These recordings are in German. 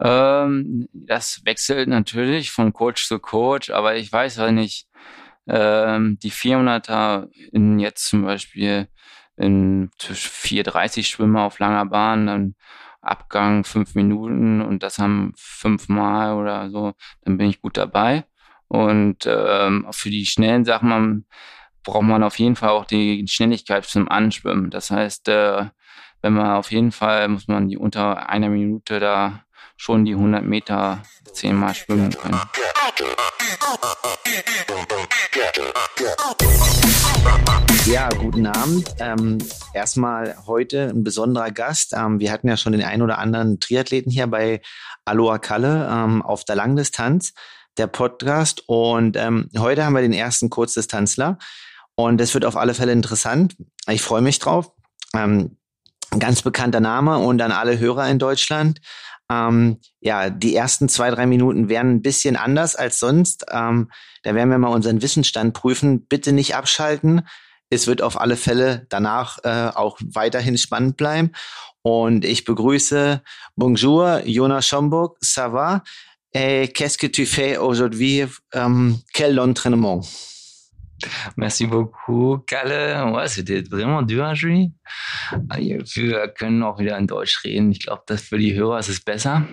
Ähm, das wechselt natürlich von Coach zu Coach, aber ich weiß halt nicht, ähm, die 400er in jetzt zum Beispiel in 4,30 Schwimmer auf langer Bahn, dann Abgang fünf Minuten und das haben fünfmal oder so, dann bin ich gut dabei. Und ähm, für die schnellen Sachen man, braucht man auf jeden Fall auch die Schnelligkeit zum Anschwimmen. Das heißt, äh, wenn man auf jeden Fall muss man die unter einer Minute da schon die 100 Meter zehnmal schwimmen können. Ja, guten Abend. Ähm, erstmal heute ein besonderer Gast. Ähm, wir hatten ja schon den ein oder anderen Triathleten hier bei Aloha Kalle ähm, auf der Langdistanz, der Podcast. Und ähm, heute haben wir den ersten Kurzdistanzler. Und es wird auf alle Fälle interessant. Ich freue mich drauf. Ähm, ganz bekannter Name und an alle Hörer in Deutschland. Ähm, ja, die ersten zwei, drei Minuten wären ein bisschen anders als sonst. Ähm, da werden wir mal unseren Wissensstand prüfen. Bitte nicht abschalten. Es wird auf alle Fälle danach äh, auch weiterhin spannend bleiben. Und ich begrüße Bonjour, Jonas Schomburg, ça va? Et qu'est-ce que tu fais aujourd'hui? Um, quel entraînement? Merci beaucoup, Kalle. Ouais, c'était vraiment dur aujourd'hui. Wir können auch wieder in Deutsch reden. Ich glaube, das für die Hörer ist es besser.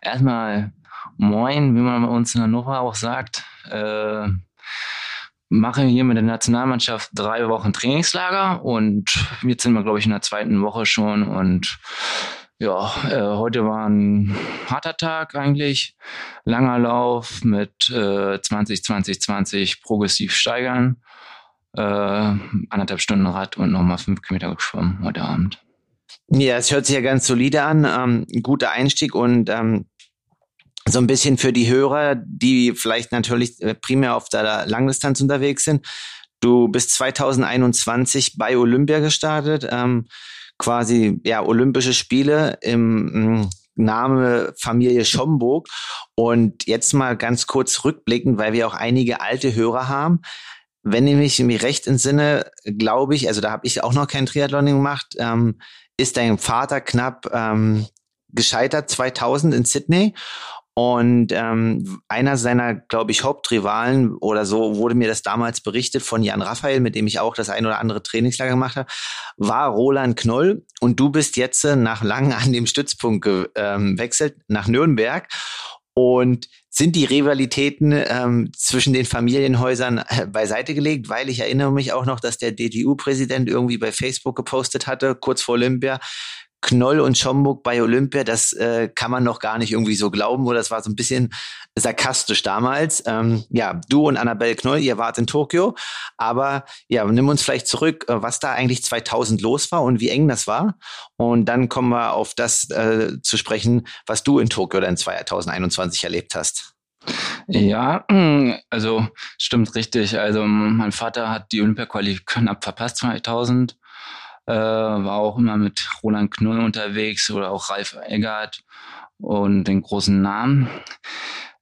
Erstmal Moin, wie man bei uns in Hannover auch sagt. Äh, mache hier mit der Nationalmannschaft drei Wochen Trainingslager und jetzt sind wir, glaube ich, in der zweiten Woche schon und ja, äh, heute war ein harter Tag eigentlich. Langer Lauf mit äh, 20, 20, 20 progressiv steigern. Äh, anderthalb Stunden Rad und nochmal fünf Kilometer geschwommen heute Abend. Ja, es hört sich ja ganz solide an. Ähm, guter Einstieg und ähm, so ein bisschen für die Hörer, die vielleicht natürlich äh, primär auf der Langdistanz unterwegs sind. Du bist 2021 bei Olympia gestartet. Ähm, quasi ja Olympische Spiele im mm, Name Familie Schomburg. Und jetzt mal ganz kurz rückblickend, weil wir auch einige alte Hörer haben. Wenn ich mich recht entsinne, glaube ich, also da habe ich auch noch kein Triathlon gemacht, ähm, ist dein Vater knapp ähm, gescheitert 2000 in Sydney und ähm, einer seiner, glaube ich, Hauptrivalen oder so wurde mir das damals berichtet von Jan Raphael, mit dem ich auch das ein oder andere Trainingslager gemacht habe, war Roland Knoll. Und du bist jetzt äh, nach lang an dem Stützpunkt gewechselt ähm, nach Nürnberg. Und sind die Rivalitäten ähm, zwischen den Familienhäusern äh, beiseite gelegt, weil ich erinnere mich auch noch, dass der DTU-Präsident irgendwie bei Facebook gepostet hatte, kurz vor Olympia, Knoll und Schomburg bei Olympia, das äh, kann man noch gar nicht irgendwie so glauben oder das war so ein bisschen sarkastisch damals. Ähm, ja, du und Annabelle Knoll, ihr wart in Tokio, aber ja, nimm uns vielleicht zurück, äh, was da eigentlich 2000 los war und wie eng das war und dann kommen wir auf das äh, zu sprechen, was du in Tokio dann 2021 erlebt hast. Ja, also stimmt richtig. Also mein Vater hat die Olympia-Quali knapp verpasst 2000 äh, war auch immer mit Roland Knull unterwegs oder auch Ralf Eggert und den großen Namen.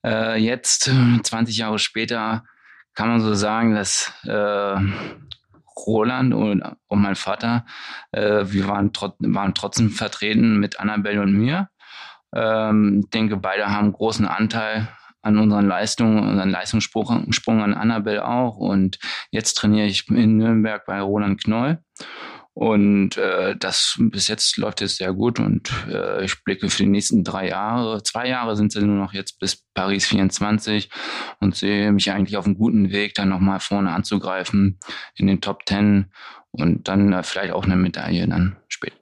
Äh, jetzt, 20 Jahre später, kann man so sagen, dass äh, Roland und, und mein Vater, äh, wir waren, trot waren trotzdem vertreten mit Annabelle und mir. Ähm, ich denke, beide haben großen Anteil an unseren Leistungen, unseren Leistungssprung Sprung an Annabelle auch. Und jetzt trainiere ich in Nürnberg bei Roland Knoll. Und äh, das bis jetzt läuft es sehr gut und äh, ich blicke für die nächsten drei Jahre, zwei Jahre sind es nur noch jetzt bis Paris 24 und sehe mich eigentlich auf einem guten Weg, dann nochmal vorne anzugreifen in den Top Ten und dann äh, vielleicht auch eine Medaille dann später.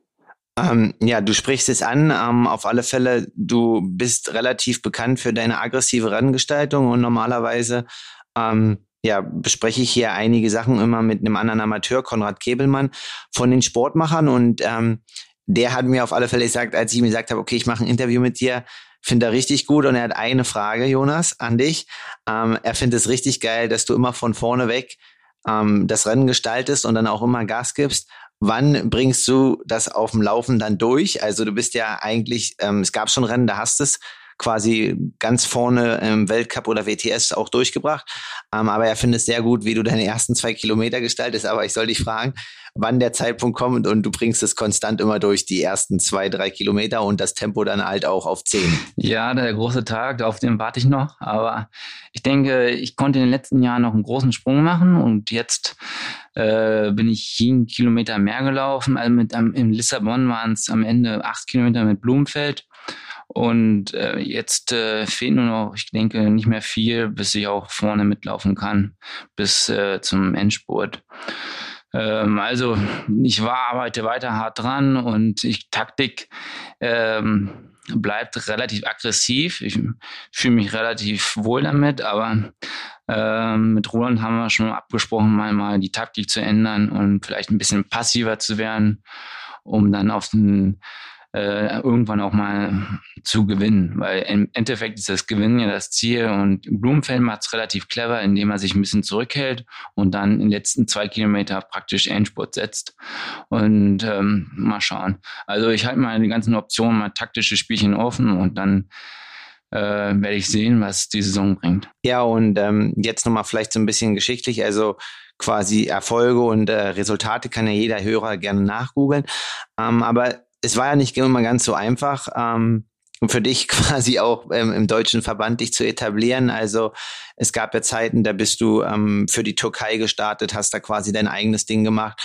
Ähm, ja, du sprichst es an. Ähm, auf alle Fälle, du bist relativ bekannt für deine aggressive Renngestaltung und normalerweise ähm, ja, bespreche ich hier einige Sachen immer mit einem anderen Amateur, Konrad Kebelmann, von den Sportmachern. Und ähm, der hat mir auf alle Fälle gesagt, als ich ihm gesagt habe, okay, ich mache ein Interview mit dir, finde er richtig gut. Und er hat eine Frage, Jonas, an dich. Ähm, er findet es richtig geil, dass du immer von vorne weg ähm, das Rennen gestaltest und dann auch immer Gas gibst. Wann bringst du das auf dem Laufen dann durch? Also du bist ja eigentlich, ähm, es gab schon Rennen, da hast du es quasi ganz vorne im Weltcup oder WTS auch durchgebracht. Ähm, aber er findet es sehr gut, wie du deine ersten zwei Kilometer gestaltest. Aber ich soll dich fragen, wann der Zeitpunkt kommt und du bringst es konstant immer durch die ersten zwei, drei Kilometer und das Tempo dann halt auch auf zehn. Ja, der große Tag, auf den warte ich noch. Aber ich denke, ich konnte in den letzten Jahren noch einen großen Sprung machen und jetzt äh, bin ich jeden Kilometer mehr gelaufen. Also mit, um, in Lissabon waren es am Ende acht Kilometer mit Blumenfeld. Und äh, jetzt äh, fehlt nur noch, ich denke, nicht mehr viel, bis ich auch vorne mitlaufen kann, bis äh, zum Endspurt. Ähm, also ich war, arbeite weiter hart dran und ich Taktik ähm, bleibt relativ aggressiv. Ich fühle mich relativ wohl damit, aber ähm, mit Roland haben wir schon abgesprochen, mal, mal die Taktik zu ändern und vielleicht ein bisschen passiver zu werden, um dann auf den äh, irgendwann auch mal zu gewinnen. Weil im Endeffekt ist das Gewinnen ja das Ziel und Blumenfeld macht es relativ clever, indem er sich ein bisschen zurückhält und dann in den letzten zwei Kilometer praktisch Endspurt setzt. Und ähm, mal schauen. Also ich halte mal die ganzen Optionen, mal taktische Spielchen offen und dann äh, werde ich sehen, was die Saison bringt. Ja, und ähm, jetzt nochmal vielleicht so ein bisschen geschichtlich. Also quasi Erfolge und äh, Resultate kann ja jeder Hörer gerne nachgoogeln. Ähm, aber es war ja nicht immer ganz so einfach. Ähm, für dich quasi auch ähm, im deutschen Verband dich zu etablieren. Also es gab ja Zeiten, da bist du ähm, für die Türkei gestartet, hast da quasi dein eigenes Ding gemacht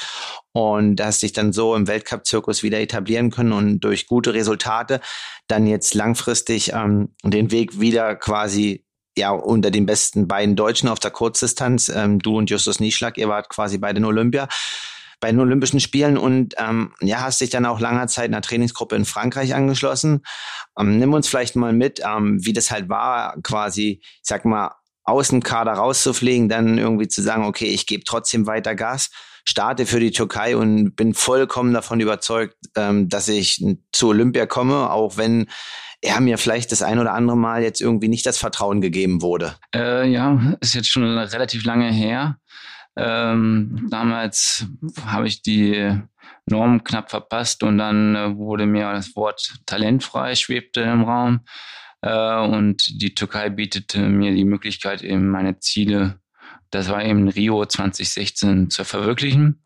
und hast dich dann so im Weltcup-Zirkus wieder etablieren können und durch gute Resultate dann jetzt langfristig ähm, den Weg wieder quasi ja unter den besten beiden Deutschen auf der Kurzdistanz. Ähm, du und Justus Nieschlag, ihr wart quasi bei den Olympia bei den Olympischen Spielen und ähm, ja, hast dich dann auch langer Zeit in einer Trainingsgruppe in Frankreich angeschlossen. Ähm, nimm uns vielleicht mal mit, ähm, wie das halt war, quasi, ich sag mal, aus dem Kader rauszufliegen, dann irgendwie zu sagen, okay, ich gebe trotzdem weiter Gas, starte für die Türkei und bin vollkommen davon überzeugt, ähm, dass ich zu Olympia komme, auch wenn er mir vielleicht das ein oder andere Mal jetzt irgendwie nicht das Vertrauen gegeben wurde. Äh, ja, ist jetzt schon relativ lange her. Ähm, damals habe ich die Norm knapp verpasst und dann äh, wurde mir das Wort talentfrei schwebte im Raum. Äh, und die Türkei bietete mir die Möglichkeit, eben meine Ziele, das war eben Rio 2016, zu verwirklichen.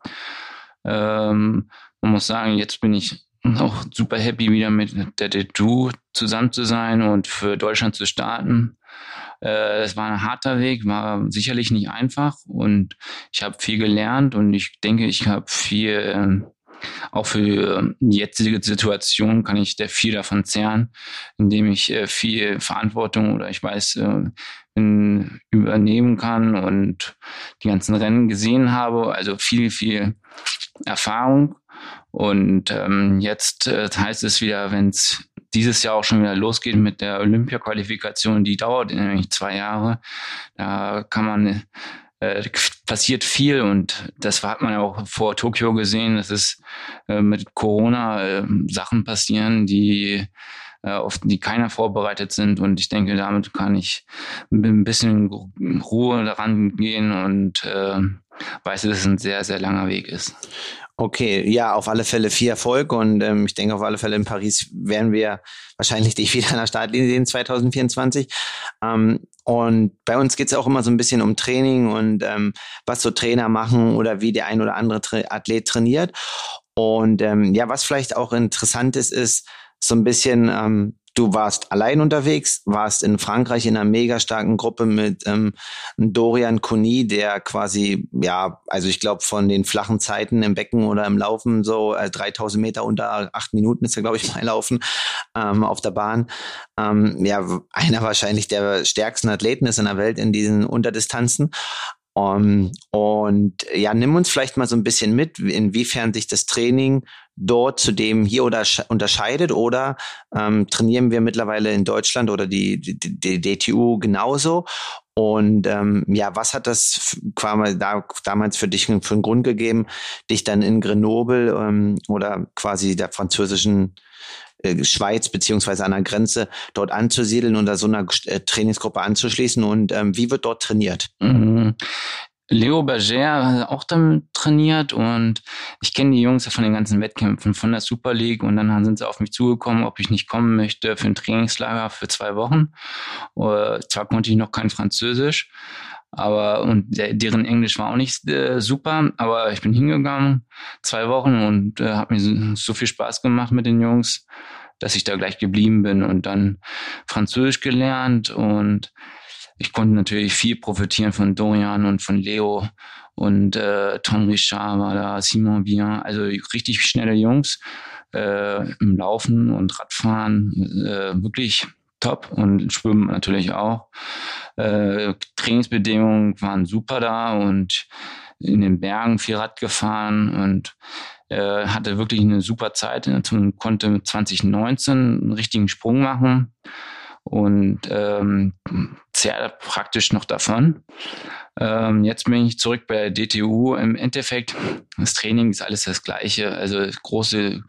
Ähm, man muss sagen, jetzt bin ich auch super happy, wieder mit der Dedu zusammen zu sein und für Deutschland zu starten. Äh, es war ein harter Weg, war sicherlich nicht einfach und ich habe viel gelernt und ich denke, ich habe viel, äh, auch für die jetzige Situation kann ich viel davon zehren, indem ich äh, viel Verantwortung oder ich weiß, äh, übernehmen kann und die ganzen Rennen gesehen habe. Also viel, viel Erfahrung. Und ähm, jetzt heißt es wieder, wenn es dieses Jahr auch schon wieder losgeht mit der Olympia-Qualifikation, die dauert nämlich zwei Jahre. Da kann man äh, passiert viel und das hat man ja auch vor Tokio gesehen, dass es äh, mit Corona äh, Sachen passieren, die äh, auf die keiner vorbereitet sind und ich denke, damit kann ich mit ein bisschen Ruhe daran gehen und äh, weiß, dass es ein sehr, sehr langer Weg ist. Okay, ja, auf alle Fälle viel Erfolg und ähm, ich denke auf alle Fälle in Paris werden wir wahrscheinlich dich wieder an der Startlinie sehen 2024. Ähm, und bei uns geht's auch immer so ein bisschen um Training und ähm, was so Trainer machen oder wie der ein oder andere Tra Athlet trainiert. Und ähm, ja, was vielleicht auch interessant ist, ist so ein bisschen ähm, Du warst allein unterwegs, warst in Frankreich in einer mega starken Gruppe mit ähm, Dorian Kuni, der quasi, ja, also ich glaube von den flachen Zeiten im Becken oder im Laufen so äh, 3000 Meter unter acht Minuten ist er, glaube ich, mal laufen ähm, auf der Bahn. Ähm, ja, einer wahrscheinlich der stärksten Athleten ist in der Welt in diesen Unterdistanzen. Um, und ja, nimm uns vielleicht mal so ein bisschen mit, inwiefern sich das Training dort zu dem hier oder unterscheidet oder ähm, trainieren wir mittlerweile in Deutschland oder die, die, die DTU genauso? Und ähm, ja, was hat das quasi da, damals für dich für einen Grund gegeben, dich dann in Grenoble ähm, oder quasi der französischen Schweiz beziehungsweise an der Grenze dort anzusiedeln und da so einer äh, Trainingsgruppe anzuschließen und ähm, wie wird dort trainiert? Mhm. Leo Berger hat auch damit trainiert und ich kenne die Jungs ja von den ganzen Wettkämpfen von der Super League und dann sind sie auf mich zugekommen, ob ich nicht kommen möchte für ein Trainingslager für zwei Wochen. Uh, zwar konnte ich noch kein Französisch, aber und deren Englisch war auch nicht äh, super, aber ich bin hingegangen zwei Wochen und äh, habe mir so, so viel Spaß gemacht mit den Jungs, dass ich da gleich geblieben bin und dann Französisch gelernt und ich konnte natürlich viel profitieren von Dorian und von Leo und äh, Tom Richard war da, Simon Bien, also richtig schnelle Jungs äh, im Laufen und Radfahren, äh, wirklich top und Schwimmen natürlich auch. Äh, Trainingsbedingungen waren super da und in den Bergen viel Rad gefahren und äh, hatte wirklich eine super Zeit und konnte mit 2019 einen richtigen Sprung machen und ähm, sehr praktisch noch davon. Ähm, jetzt bin ich zurück bei der DTU. Im Endeffekt, das Training ist alles das Gleiche. Also große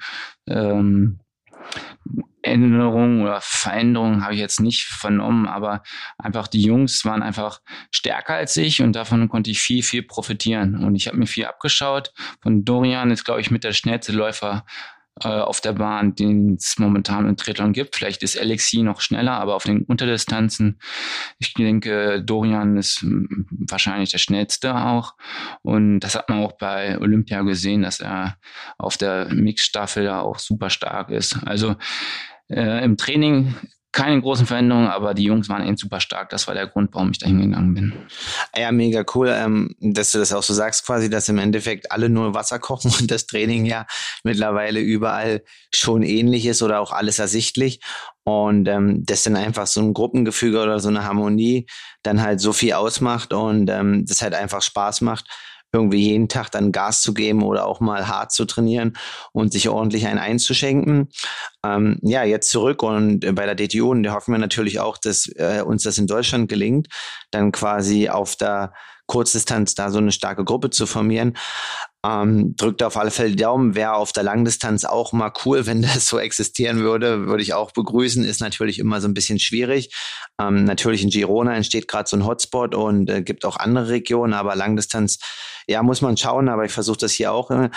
ähm, Änderungen oder Veränderungen habe ich jetzt nicht vernommen, aber einfach die Jungs waren einfach stärker als ich und davon konnte ich viel, viel profitieren. Und ich habe mir viel abgeschaut. Von Dorian ist, glaube ich, mit der schnellste Läufer äh, auf der Bahn, den es momentan in Triathlon gibt. Vielleicht ist Alexi noch schneller, aber auf den Unterdistanzen, ich denke, Dorian ist hm, wahrscheinlich der schnellste auch. Und das hat man auch bei Olympia gesehen, dass er auf der Mixstaffel da auch super stark ist. Also äh, im Training keine großen Veränderungen, aber die Jungs waren eben super stark. Das war der Grund, warum ich da hingegangen bin. Ja, mega cool, ähm, dass du das auch so sagst, quasi, dass im Endeffekt alle nur Wasser kochen und das Training ja mittlerweile überall schon ähnlich ist oder auch alles ersichtlich. Und ähm, das dann einfach so ein Gruppengefüge oder so eine Harmonie dann halt so viel ausmacht und ähm, das halt einfach Spaß macht irgendwie jeden Tag dann Gas zu geben oder auch mal hart zu trainieren und sich ordentlich einen einzuschenken. Ähm, ja, jetzt zurück und bei der DTU und da hoffen wir natürlich auch, dass äh, uns das in Deutschland gelingt, dann quasi auf der Kurzdistanz da so eine starke Gruppe zu formieren. Ähm, drückt auf alle Fälle die Daumen. Wäre auf der Langdistanz auch mal cool, wenn das so existieren würde, würde ich auch begrüßen. Ist natürlich immer so ein bisschen schwierig. Ähm, natürlich in Girona entsteht gerade so ein Hotspot und äh, gibt auch andere Regionen, aber Langdistanz, ja, muss man schauen, aber ich versuche das hier auch. Äh,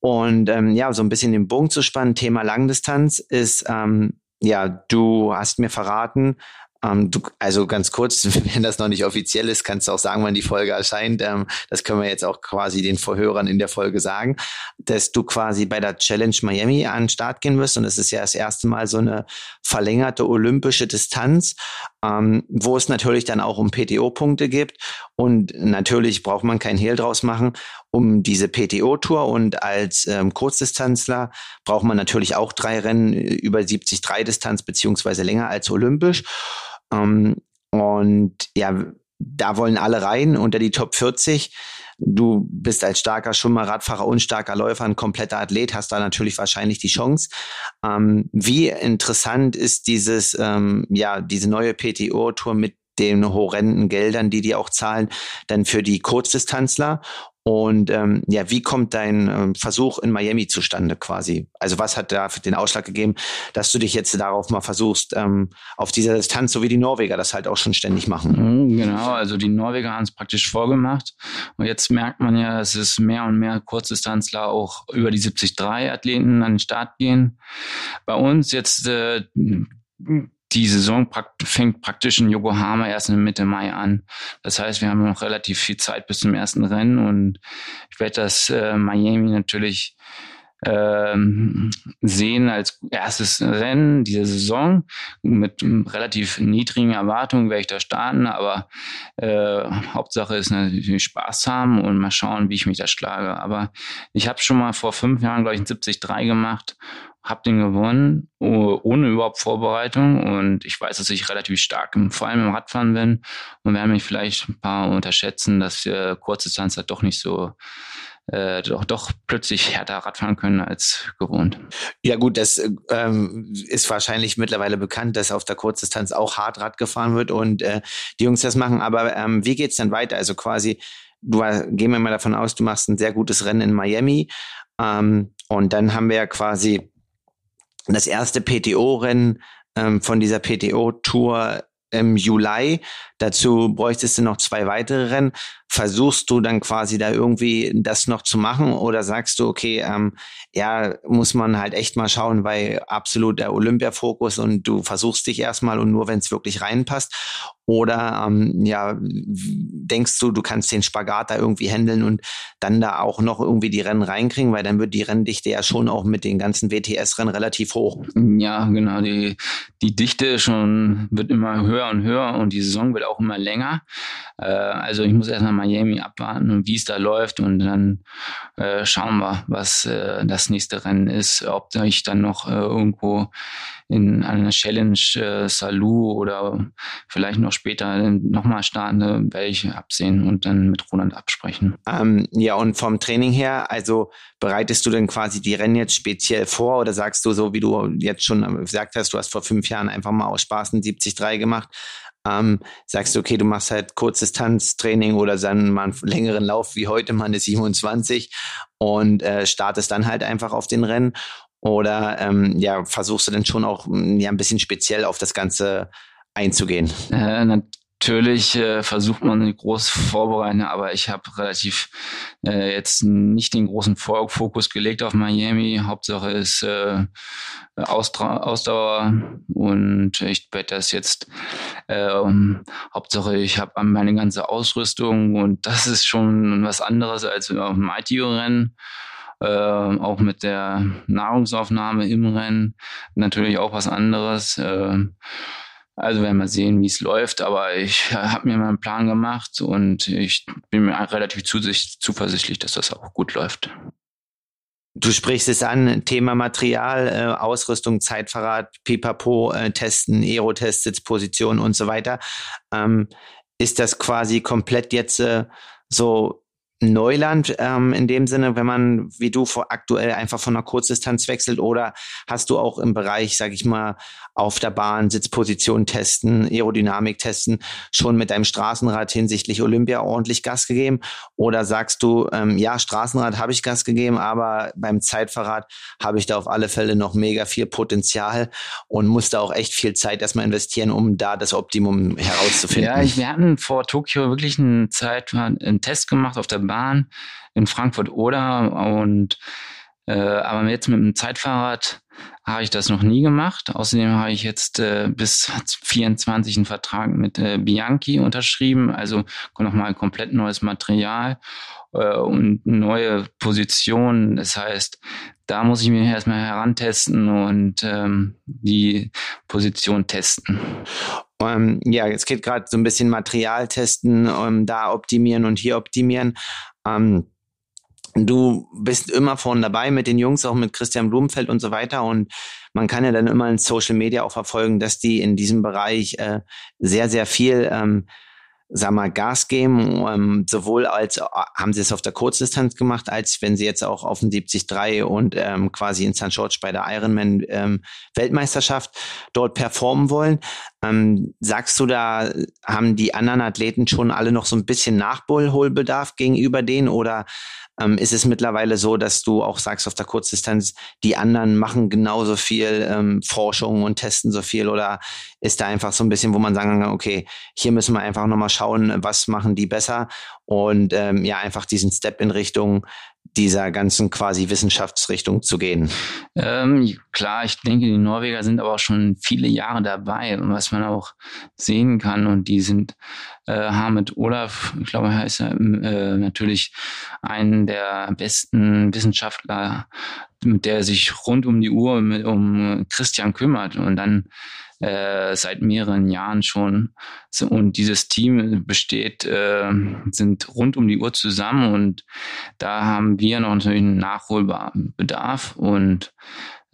und ähm, ja, so ein bisschen den Bogen zu spannen, Thema Langdistanz ist, ähm, ja, du hast mir verraten, ähm, du, also ganz kurz, wenn das noch nicht offiziell ist, kannst du auch sagen, wann die Folge erscheint. Ähm, das können wir jetzt auch quasi den Vorhörern in der Folge sagen, dass du quasi bei der Challenge Miami an den Start gehen wirst. Und es ist ja das erste Mal so eine verlängerte olympische Distanz, ähm, wo es natürlich dann auch um PTO-Punkte gibt. Und natürlich braucht man kein Hehl draus machen um diese PTO-Tour. Und als ähm, Kurzdistanzler braucht man natürlich auch drei Rennen über 70 Distanz beziehungsweise länger als olympisch. Ähm, und ja, da wollen alle rein unter die Top 40. Du bist als starker Schwimmer, Radfahrer und starker Läufer ein kompletter Athlet, hast da natürlich wahrscheinlich die Chance. Ähm, wie interessant ist dieses, ähm, ja, diese neue PTO-Tour mit den horrenden Geldern, die die auch zahlen, dann für die Kurzdistanzler und ähm, ja, wie kommt dein ähm, Versuch in Miami zustande quasi? Also was hat da den Ausschlag gegeben, dass du dich jetzt darauf mal versuchst, ähm, auf dieser Distanz, so wie die Norweger das halt auch schon ständig machen? Mhm, genau, also die Norweger haben es praktisch vorgemacht. Und jetzt merkt man ja, dass es mehr und mehr Kurzdistanzler auch über die 73 Athleten an den Start gehen. Bei uns jetzt äh, die Saison fängt praktisch in Yokohama erst in Mitte Mai an. Das heißt, wir haben noch relativ viel Zeit bis zum ersten Rennen und ich werde das äh, Miami natürlich ähm, sehen als erstes Rennen dieser Saison. Mit relativ niedrigen Erwartungen werde ich da starten, aber äh, Hauptsache ist natürlich Spaß haben und mal schauen, wie ich mich da schlage. Aber ich habe schon mal vor fünf Jahren, glaube ich, ein 70-3 gemacht habe den gewonnen, ohne überhaupt Vorbereitung. Und ich weiß, dass ich relativ stark, vor allem im Radfahren bin. Und werden mich vielleicht ein paar unterschätzen, dass wir kurze Distanz halt doch nicht so äh, doch, doch plötzlich härter Radfahren können als gewohnt. Ja gut, das ähm, ist wahrscheinlich mittlerweile bekannt, dass auf der Kurzdistanz auch hart Rad gefahren wird und äh, die Jungs das machen. Aber ähm, wie geht's dann weiter? Also quasi, du gehen wir mal davon aus, du machst ein sehr gutes Rennen in Miami ähm, und dann haben wir ja quasi das erste PTO-Rennen ähm, von dieser PTO-Tour im Juli. Dazu bräuchtest du noch zwei weitere Rennen. Versuchst du dann quasi da irgendwie das noch zu machen oder sagst du, okay, ähm, ja, muss man halt echt mal schauen, weil absolut der Olympiafokus und du versuchst dich erstmal und nur wenn es wirklich reinpasst. Oder ähm, ja, denkst du, du kannst den Spagat da irgendwie handeln und dann da auch noch irgendwie die Rennen reinkriegen, weil dann wird die Renndichte ja schon auch mit den ganzen WTS-Rennen relativ hoch. Ja, genau. Die, die Dichte schon wird immer höher und höher und die Saison wird auch immer länger. Äh, also ich muss erstmal Miami abwarten und wie es da läuft und dann äh, schauen wir, was äh, das nächste Rennen ist, ob ich dann noch äh, irgendwo in einer Challenge äh, Salou oder vielleicht noch später nochmal starten, werde ich absehen und dann mit Roland absprechen. Ähm, ja, und vom Training her, also bereitest du denn quasi die Rennen jetzt speziell vor oder sagst du so, wie du jetzt schon gesagt hast, du hast vor fünf Jahren einfach mal aus Spaß ein 70-3 gemacht, ähm, sagst du, okay, du machst halt Kurzdistanztraining oder dann mal einen längeren Lauf wie heute mal eine 27 und äh, startest dann halt einfach auf den Rennen oder ähm, ja, versuchst du denn schon auch hm, ja, ein bisschen speziell auf das Ganze einzugehen? Äh, natürlich äh, versucht man große vorbereiten, aber ich habe relativ äh, jetzt nicht den großen Fokus gelegt auf Miami. Hauptsache ist äh, Austra Ausdauer und ich werde das jetzt äh, Hauptsache ich habe meine ganze Ausrüstung und das ist schon was anderes als auf dem ITO-Rennen äh, auch mit der Nahrungsaufnahme im Rennen natürlich auch was anderes. Äh, also werden wir sehen, wie es läuft, aber ich habe mir meinen Plan gemacht und ich bin mir relativ zuversichtlich, dass das auch gut läuft. Du sprichst es an, Thema Material, äh, Ausrüstung, Zeitverrat, Pipapo, äh, Testen, Aerotests, Sitzposition und so weiter. Ähm, ist das quasi komplett jetzt äh, so Neuland ähm, in dem Sinne, wenn man wie du vor aktuell einfach von einer Kurzdistanz wechselt oder hast du auch im Bereich, sag ich mal, auf der Bahn Sitzposition testen, Aerodynamik testen, schon mit deinem Straßenrad hinsichtlich Olympia ordentlich Gas gegeben oder sagst du, ähm, ja, Straßenrad habe ich Gas gegeben, aber beim Zeitverrat habe ich da auf alle Fälle noch mega viel Potenzial und musste auch echt viel Zeit erstmal investieren, um da das Optimum herauszufinden. Ja, wir hatten vor Tokio wirklich einen Zeit, einen Test gemacht auf der Bahn in Frankfurt oder und äh, aber jetzt mit dem Zeitfahrrad habe ich das noch nie gemacht. Außerdem habe ich jetzt äh, bis 24 einen Vertrag mit äh, Bianchi unterschrieben, also nochmal komplett neues Material äh, und neue Positionen. Das heißt, da muss ich mich erstmal herantesten und ähm, die Position testen. Ähm, ja, es geht gerade so ein bisschen Material testen, ähm, da optimieren und hier optimieren. Ähm, du bist immer vorne dabei mit den Jungs, auch mit Christian Blumenfeld und so weiter. Und man kann ja dann immer in Social Media auch verfolgen, dass die in diesem Bereich äh, sehr, sehr viel ähm, sag mal, Gas geben, ähm, sowohl als äh, haben sie es auf der Kurzdistanz gemacht, als wenn sie jetzt auch auf den 73 und ähm, quasi in St. George bei der Ironman ähm, Weltmeisterschaft dort performen wollen. Ähm, sagst du da, haben die anderen Athleten schon alle noch so ein bisschen Nachholbedarf gegenüber denen oder ähm, ist es mittlerweile so, dass du auch sagst auf der Kurzdistanz, die anderen machen genauso viel ähm, Forschung und testen so viel oder ist da einfach so ein bisschen, wo man sagen kann, okay, hier müssen wir einfach nochmal schauen, was machen die besser und ähm, ja, einfach diesen Step in Richtung dieser ganzen quasi Wissenschaftsrichtung zu gehen? Ähm, klar, ich denke, die Norweger sind aber auch schon viele Jahre dabei, was man auch sehen kann. Und die sind äh, Hamid Olaf, ich glaube, er ist äh, natürlich einen der besten Wissenschaftler, der sich rund um die Uhr mit, um Christian kümmert. Und dann äh, seit mehreren Jahren schon. Und dieses Team besteht, äh, sind rund um die Uhr zusammen und da haben wir noch natürlich einen Nachholbedarf und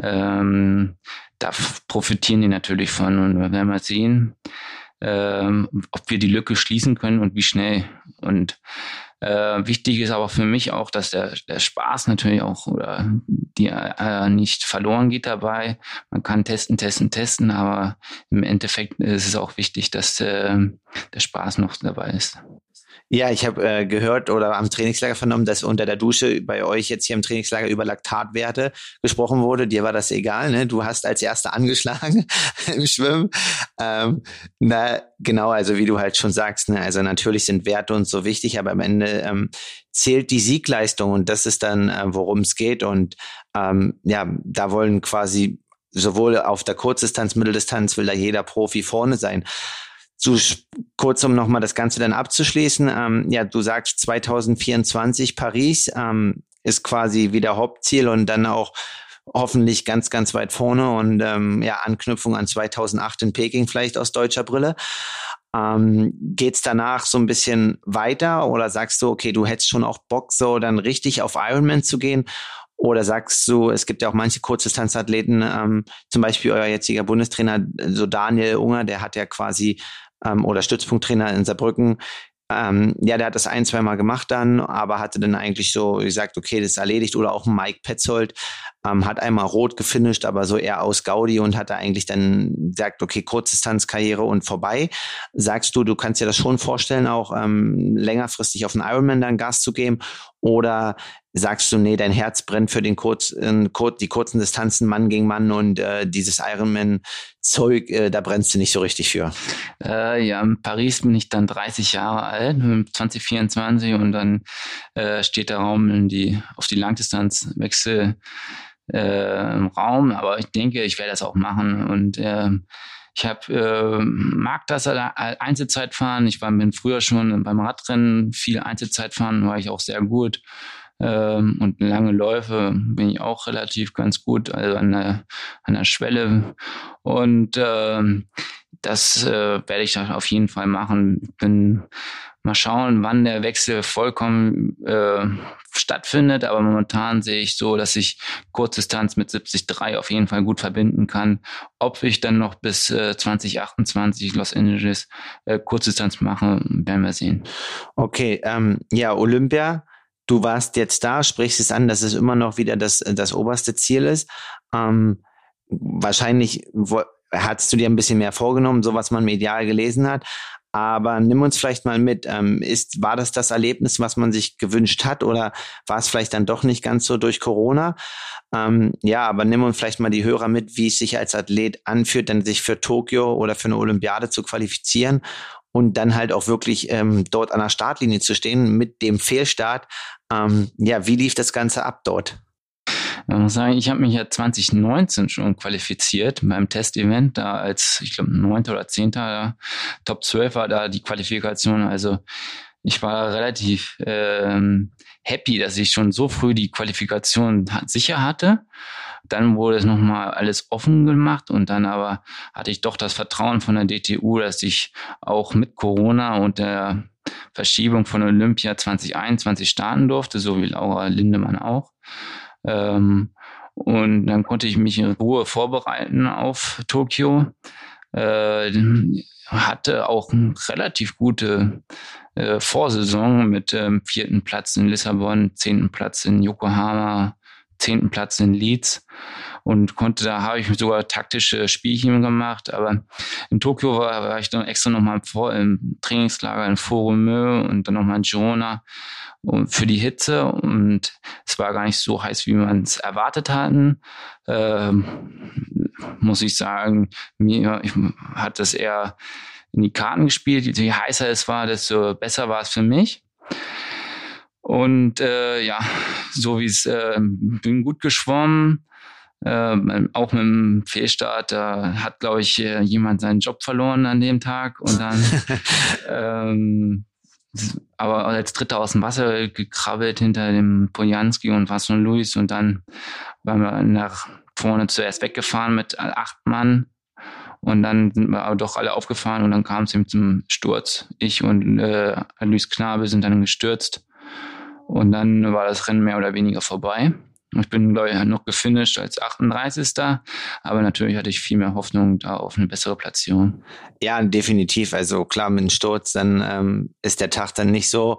ähm, da profitieren die natürlich von und wir werden mal sehen, ähm, ob wir die Lücke schließen können und wie schnell. Und Äh, wichtig ist aber für mich auch, dass der, der Spaß natürlich auch oder die äh, nicht verloren geht dabei. Man kann testen, testen, testen, aber im Endeffekt ist es auch wichtig, dass äh, der Spaß noch dabei ist. Ja, ich habe äh, gehört oder am Trainingslager vernommen, dass unter der Dusche bei euch jetzt hier im Trainingslager über Laktatwerte gesprochen wurde. Dir war das egal, ne? Du hast als Erster angeschlagen im Schwimmen. Ähm, na, genau, also wie du halt schon sagst, ne? also natürlich sind Werte uns so wichtig, aber am Ende ähm, zählt die Siegleistung und das ist dann, äh, worum es geht. Und ähm, ja, da wollen quasi sowohl auf der Kurzdistanz, Mitteldistanz will da jeder Profi vorne sein. So kurz, um nochmal das Ganze dann abzuschließen. Ähm, ja, du sagst 2024 Paris ähm, ist quasi wieder Hauptziel und dann auch hoffentlich ganz, ganz weit vorne und ähm, ja, Anknüpfung an 2008 in Peking vielleicht aus deutscher Brille. Ähm, geht's danach so ein bisschen weiter oder sagst du, okay, du hättest schon auch Bock, so dann richtig auf Ironman zu gehen? Oder sagst du, es gibt ja auch manche Kurzdistanzathleten, ähm, zum Beispiel euer jetziger Bundestrainer, so Daniel Unger, der hat ja quasi ähm, oder Stützpunkttrainer in Saarbrücken. Ähm, ja, der hat das ein, zwei Mal gemacht dann, aber hatte dann eigentlich so gesagt, okay, das ist erledigt. Oder auch Mike Petzold ähm, hat einmal rot gefinisht, aber so eher aus Gaudi und hat da eigentlich dann gesagt, okay, Kurzdistanzkarriere und vorbei. Sagst du, du kannst dir das schon vorstellen, auch ähm, längerfristig auf den Ironman dann Gas zu geben? Oder sagst du, nee, dein Herz brennt für den kurz, äh, kur die kurzen Distanzen Mann gegen Mann und äh, dieses Ironman-Zeug, äh, da brennst du nicht so richtig für? Äh, ja, in Paris bin ich dann 30 Jahre alt, 2024 und dann äh, steht der Raum in die, auf die Langdistanzwechsel äh, im Raum, aber ich denke, ich werde das auch machen und äh, ich hab, äh, mag das Einzelzeit fahren. Ich war bin früher schon beim Radrennen viel Einzelzeit fahren, war ich auch sehr gut. Ähm, und lange Läufe bin ich auch relativ ganz gut, also an der, an der Schwelle. Und ähm, das äh, werde ich auf jeden Fall machen. Ich bin mal schauen, wann der Wechsel vollkommen äh, stattfindet. Aber momentan sehe ich so, dass ich Kurzdistanz mit 70-3 auf jeden Fall gut verbinden kann. Ob ich dann noch bis äh, 2028 Los Angeles äh, Kurzdistanz mache, werden wir sehen. Okay, ähm, ja, Olympia du warst jetzt da, sprichst es an, dass es immer noch wieder das, das oberste Ziel ist. Ähm, wahrscheinlich hast du dir ein bisschen mehr vorgenommen, so was man medial gelesen hat. Aber nimm uns vielleicht mal mit. Ähm, ist, war das das Erlebnis, was man sich gewünscht hat, oder war es vielleicht dann doch nicht ganz so durch Corona? Ähm, ja, aber nimm uns vielleicht mal die Hörer mit, wie es sich als Athlet anfühlt, dann sich für Tokio oder für eine Olympiade zu qualifizieren und dann halt auch wirklich ähm, dort an der Startlinie zu stehen mit dem Fehlstart. Ähm, ja, wie lief das Ganze ab dort? Ich muss sagen, ich habe mich ja 2019 schon qualifiziert beim Testevent, da als, ich glaube, 9. oder 10. Top 12 war da die Qualifikation. Also ich war relativ ähm, happy, dass ich schon so früh die Qualifikation sicher hatte. Dann wurde es nochmal alles offen gemacht und dann aber hatte ich doch das Vertrauen von der DTU, dass ich auch mit Corona und der Verschiebung von Olympia 2021 starten durfte, so wie Laura Lindemann auch. Ähm, und dann konnte ich mich in Ruhe vorbereiten auf Tokio. Äh, hatte auch eine relativ gute äh, Vorsaison mit ähm, vierten Platz in Lissabon, zehnten Platz in Yokohama, zehnten Platz in Leeds. Und konnte, da habe ich sogar taktische Spielchen gemacht, aber in Tokio war, war ich dann extra nochmal im Trainingslager in Forumö und dann nochmal in Girona für die Hitze und es war gar nicht so heiß, wie man es erwartet hatten. Ähm, muss ich sagen, mir ich, hat das eher in die Karten gespielt. Je heißer es war, desto besser war es für mich. Und äh, ja, so wie es, äh, bin gut geschwommen, äh, auch mit dem Fehlstart, da hat, glaube ich, äh, jemand seinen Job verloren an dem Tag und dann, ähm, aber als Dritter aus dem Wasser gekrabbelt hinter dem Pojanski und Vasson Luis und dann waren wir nach vorne zuerst weggefahren mit acht Mann und dann sind wir aber doch alle aufgefahren und dann kam es eben zum Sturz. Ich und äh, Luis Knabe sind dann gestürzt und dann war das Rennen mehr oder weniger vorbei. Ich bin, glaube ich, noch gefinisht als 38. Aber natürlich hatte ich viel mehr Hoffnung da auf eine bessere Platzierung. Ja, definitiv. Also klar, mit dem Sturz, dann ähm, ist der Tag dann nicht so.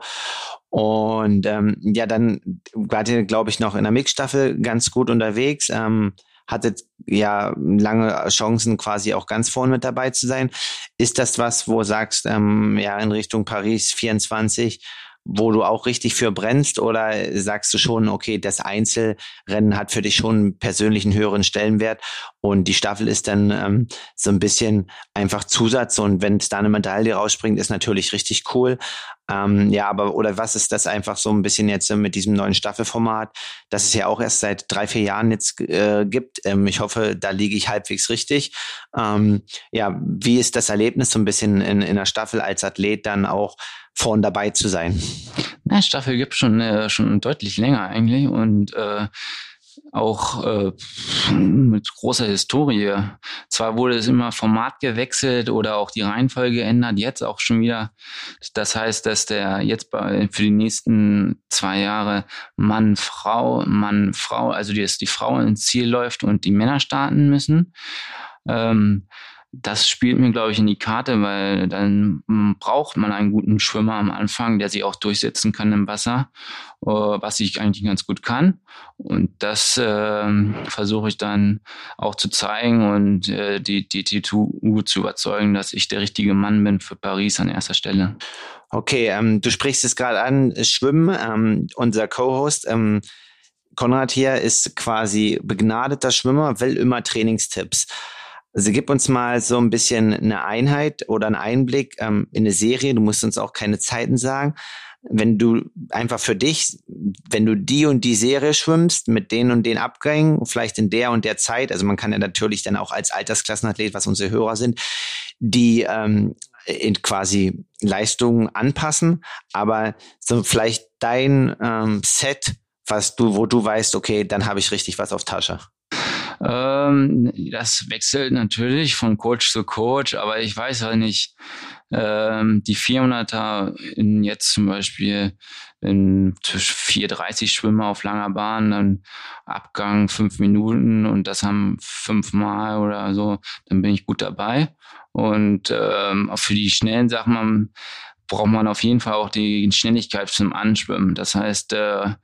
Und ähm, ja, dann wart ihr, glaube ich, noch in der Mixstaffel ganz gut unterwegs. Ähm, hattet ja lange Chancen, quasi auch ganz vorne mit dabei zu sein. Ist das was, wo du sagst, ähm, ja, in Richtung Paris 24 wo du auch richtig für brennst oder sagst du schon, okay, das Einzelrennen hat für dich schon einen persönlichen höheren Stellenwert und die Staffel ist dann ähm, so ein bisschen einfach Zusatz und wenn es da eine Medaille rausspringt, ist natürlich richtig cool. Ähm, ja, aber oder was ist das einfach so ein bisschen jetzt mit diesem neuen Staffelformat, das es ja auch erst seit drei, vier Jahren jetzt äh, gibt. Ähm, ich hoffe, da liege ich halbwegs richtig. Ähm, ja, wie ist das Erlebnis so ein bisschen in, in der Staffel als Athlet dann auch vorn dabei zu sein? Na, Staffel gibt schon äh, schon deutlich länger eigentlich und äh, auch äh, mit großer Historie. Zwar wurde es immer Format gewechselt oder auch die Reihenfolge geändert, jetzt auch schon wieder. Das heißt, dass der jetzt bei, für die nächsten zwei Jahre Mann, Frau, Mann, Frau, also dass die Frau ins Ziel läuft und die Männer starten müssen. Ähm, das spielt mir, glaube ich, in die Karte, weil dann hm, braucht man einen guten Schwimmer am Anfang, der sich auch durchsetzen kann im Wasser, äh, was ich eigentlich ganz gut kann. Und das äh, versuche ich dann auch zu zeigen und äh, die, die TTU zu überzeugen, dass ich der richtige Mann bin für Paris an erster Stelle. Okay, ähm, du sprichst es gerade an, Schwimmen. Ähm, unser Co-Host ähm, Konrad hier ist quasi begnadeter Schwimmer, will immer Trainingstipps. Also gib uns mal so ein bisschen eine Einheit oder einen Einblick ähm, in eine Serie. Du musst uns auch keine Zeiten sagen. Wenn du einfach für dich, wenn du die und die Serie schwimmst mit den und den Abgängen, vielleicht in der und der Zeit, also man kann ja natürlich dann auch als Altersklassenathlet, was unsere Hörer sind, die ähm, in quasi Leistungen anpassen, aber so vielleicht dein ähm, Set, was du, wo du weißt, okay, dann habe ich richtig was auf Tasche. Ähm, das wechselt natürlich von Coach zu Coach, aber ich weiß halt nicht, ähm, die 400er in jetzt zum Beispiel in 4,30 Schwimmer auf langer Bahn, dann Abgang fünf Minuten und das haben fünfmal oder so, dann bin ich gut dabei. Und ähm, auch für die schnellen Sachen braucht man auf jeden Fall auch die Schnelligkeit zum Anschwimmen. Das heißt, äh,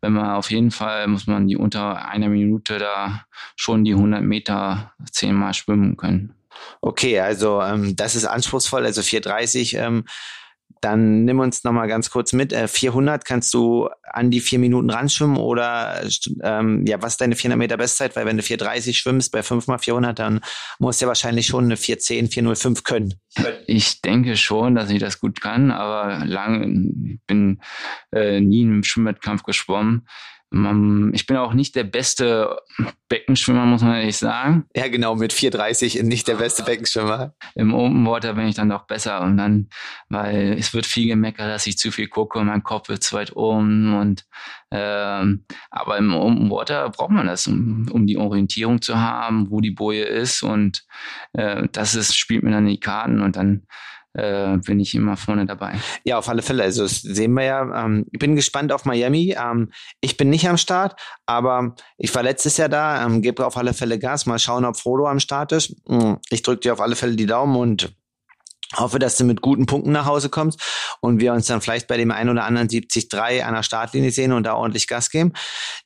wenn man auf jeden Fall muss man die unter einer Minute da schon die 100 Meter zehnmal schwimmen können. Okay, also ähm, das ist anspruchsvoll. Also 430 ähm, dann nimm uns noch mal ganz kurz mit. Äh, 400 kannst du an die vier Minuten ranschwimmen oder ähm, ja, was ist deine 400 Meter Bestzeit? Weil wenn du 430 schwimmst bei 5 mal 400, dann musst du ja wahrscheinlich schon eine 410, 405 können. Ich denke schon, dass ich das gut kann, aber lang bin äh, nie im Schwimmwettkampf geschwommen. Ich bin auch nicht der beste Beckenschwimmer, muss man ehrlich sagen. Ja, genau, mit 4,30 nicht der beste Beckenschwimmer. Im Open Water bin ich dann doch besser und dann, weil es wird viel gemeckert, dass ich zu viel gucke und mein Kopf wird zu weit oben und ähm, aber im Open Water braucht man das, um, um die Orientierung zu haben, wo die Boje ist und äh, das ist, spielt mir dann die Karten und dann äh, bin ich immer vorne dabei. Ja, auf alle Fälle. Also das sehen wir ja. Ähm, ich bin gespannt auf Miami. Ähm, ich bin nicht am Start, aber ich war letztes Jahr da. Ähm, gebe auf alle Fälle Gas. Mal schauen, ob Frodo am Start ist. Mm, ich drücke dir auf alle Fälle die Daumen und hoffe, dass du mit guten Punkten nach Hause kommst und wir uns dann vielleicht bei dem einen oder anderen 70-3 an der Startlinie sehen und da ordentlich Gas geben.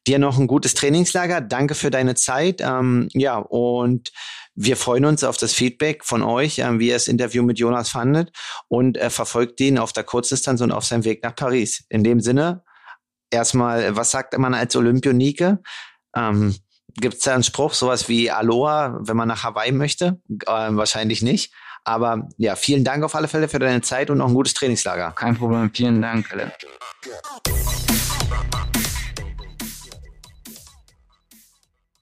Dir noch ein gutes Trainingslager. Danke für deine Zeit. Ähm, ja, und wir freuen uns auf das Feedback von euch, äh, wie ihr das Interview mit Jonas fandet und äh, verfolgt ihn auf der Kurzdistanz und auf seinem Weg nach Paris. In dem Sinne, erstmal, was sagt man als Olympionike? Ähm, Gibt es da einen Spruch, sowas wie Aloha, wenn man nach Hawaii möchte? Äh, wahrscheinlich nicht. Aber ja, vielen Dank auf alle Fälle für deine Zeit und noch ein gutes Trainingslager. Kein Problem, vielen Dank, Alan.